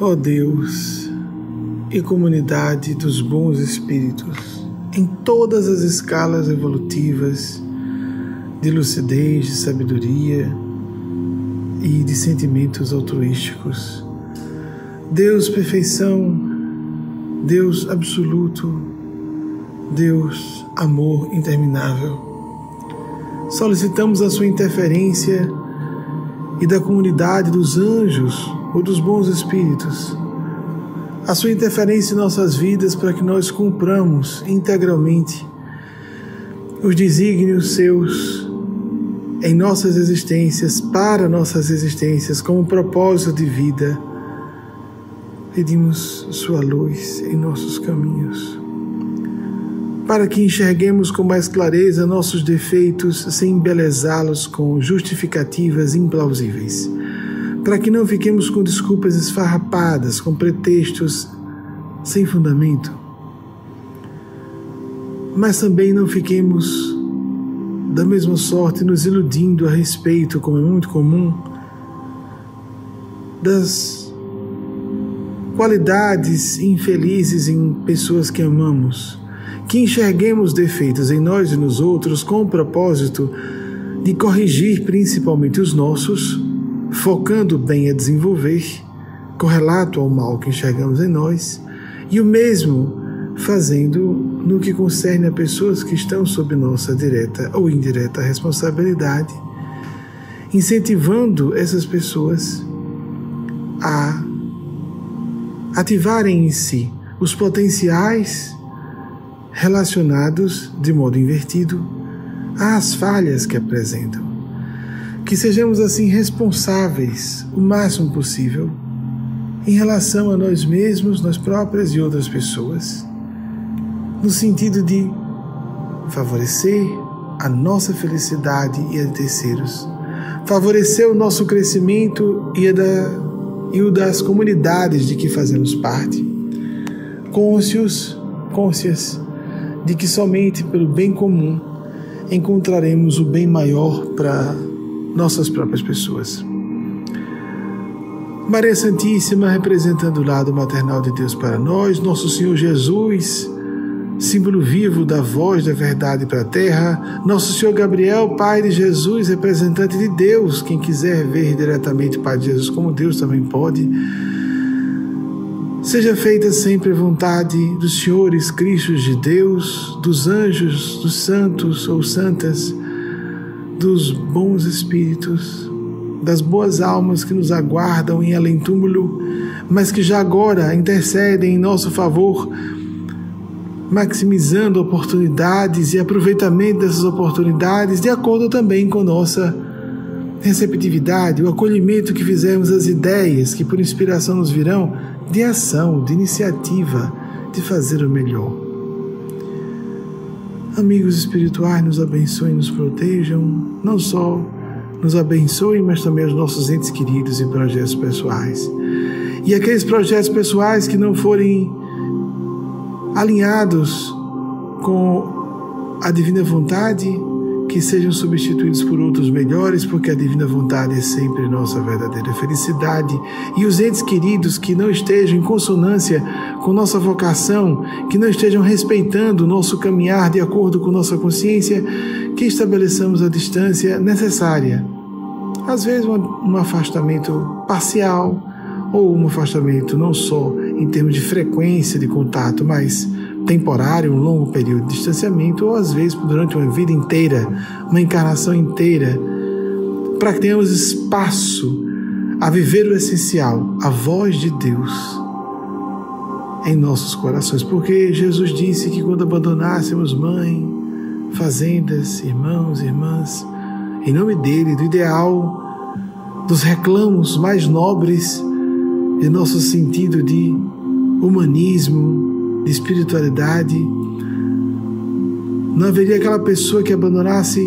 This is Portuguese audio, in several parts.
Ó oh Deus e comunidade dos bons espíritos, em todas as escalas evolutivas de lucidez, de sabedoria e de sentimentos altruísticos. Deus perfeição, Deus absoluto, Deus amor interminável. Solicitamos a sua interferência e da comunidade dos anjos ou dos bons espíritos, a sua interferência em nossas vidas para que nós cumpramos integralmente os desígnios seus em nossas existências, para nossas existências, como propósito de vida. Pedimos Sua luz em nossos caminhos, para que enxerguemos com mais clareza nossos defeitos sem embelezá-los com justificativas implausíveis para que não fiquemos com desculpas esfarrapadas, com pretextos sem fundamento. Mas também não fiquemos da mesma sorte nos iludindo a respeito, como é muito comum, das qualidades infelizes em pessoas que amamos, que enxerguemos defeitos em nós e nos outros com o propósito de corrigir principalmente os nossos focando bem a desenvolver, correlato ao mal que enxergamos em nós, e o mesmo fazendo no que concerne a pessoas que estão sob nossa direta ou indireta responsabilidade, incentivando essas pessoas a ativarem em si os potenciais relacionados de modo invertido às falhas que apresentam. Que sejamos assim responsáveis o máximo possível em relação a nós mesmos, nós próprias e outras pessoas, no sentido de favorecer a nossa felicidade e a de terceiros, favorecer o nosso crescimento e, da, e o das comunidades de que fazemos parte, cônscios, cônscias de que somente pelo bem comum encontraremos o bem maior para nossas próprias pessoas. Maria Santíssima, representando o lado maternal de Deus para nós, Nosso Senhor Jesus, símbolo vivo da voz da verdade para a terra, Nosso Senhor Gabriel, Pai de Jesus, representante de Deus, quem quiser ver diretamente o Pai de Jesus como Deus também pode. Seja feita sempre a vontade dos senhores Cristos de Deus, dos anjos, dos santos ou santas, dos bons espíritos, das boas almas que nos aguardam em além-túmulo, mas que já agora intercedem em nosso favor, maximizando oportunidades e aproveitamento dessas oportunidades, de acordo também com nossa receptividade, o acolhimento que fizermos às ideias que por inspiração nos virão, de ação, de iniciativa, de fazer o melhor. Amigos espirituais, nos abençoem, nos protejam, não só nos abençoem, mas também os nossos entes queridos e projetos pessoais. E aqueles projetos pessoais que não forem alinhados com a divina vontade, que sejam substituídos por outros melhores, porque a divina vontade é sempre nossa verdadeira felicidade. E os entes queridos que não estejam em consonância com nossa vocação, que não estejam respeitando o nosso caminhar de acordo com nossa consciência, que estabeleçamos a distância necessária. Às vezes, um afastamento parcial ou um afastamento não só em termos de frequência de contato, mas temporário, um longo período de distanciamento, ou às vezes durante uma vida inteira, uma encarnação inteira, para que tenhamos espaço a viver o essencial, a voz de Deus em nossos corações. Porque Jesus disse que quando abandonássemos mãe, fazendas, irmãos, irmãs, em nome dele, do ideal, dos reclamos mais nobres de nosso sentido de humanismo, de espiritualidade. Não haveria aquela pessoa que abandonasse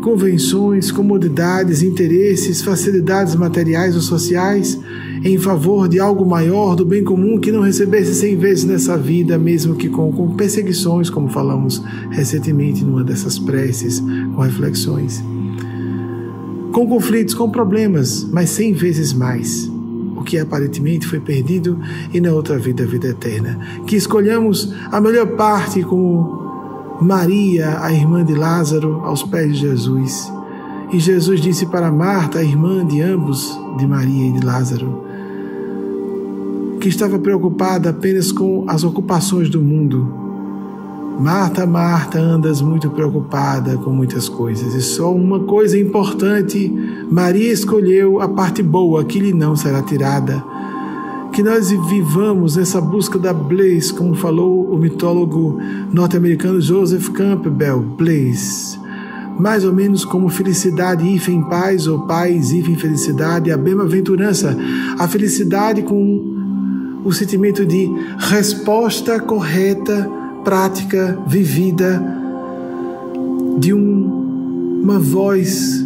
convenções, comodidades, interesses, facilidades materiais ou sociais em favor de algo maior, do bem comum, que não recebesse cem vezes nessa vida, mesmo que com, com perseguições, como falamos recentemente numa dessas preces, com reflexões. Com conflitos, com problemas, mas cem vezes mais o que aparentemente foi perdido e na outra vida a vida eterna. Que escolhamos a melhor parte como Maria, a irmã de Lázaro, aos pés de Jesus. E Jesus disse para Marta, a irmã de ambos, de Maria e de Lázaro, que estava preocupada apenas com as ocupações do mundo. Marta, Marta, andas muito preocupada com muitas coisas, e só uma coisa importante: Maria escolheu a parte boa, que lhe não será tirada. Que nós vivamos essa busca da Blaze, como falou o mitólogo norte-americano Joseph Campbell, Blaze. Mais ou menos como felicidade, em paz, ou paz, em felicidade, a bem-aventurança, a felicidade com o sentimento de resposta correta, prática, vivida, de um, uma voz,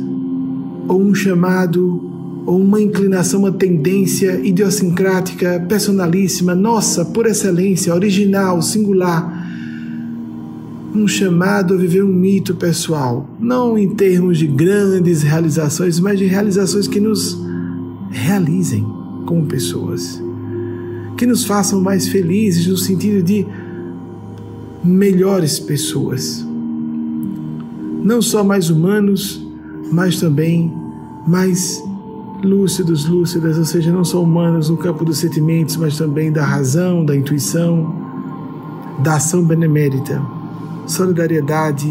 ou um chamado, ou uma inclinação, uma tendência idiosincrática, personalíssima, nossa, por excelência, original, singular. Um chamado a viver um mito pessoal, não em termos de grandes realizações, mas de realizações que nos realizem como pessoas que nos façam mais felizes no sentido de melhores pessoas. Não só mais humanos, mas também mais lúcidos, lúcidas, ou seja, não só humanos no campo dos sentimentos, mas também da razão, da intuição, da ação benemérita, solidariedade,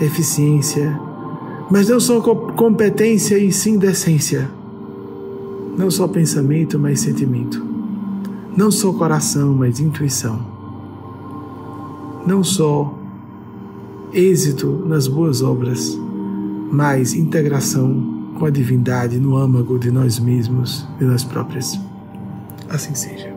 eficiência, mas não só competência e sim decência. Não só pensamento, mas sentimento. Não só coração, mas intuição. Não só êxito nas boas obras, mas integração com a divindade no âmago de nós mesmos e nós próprios. Assim seja.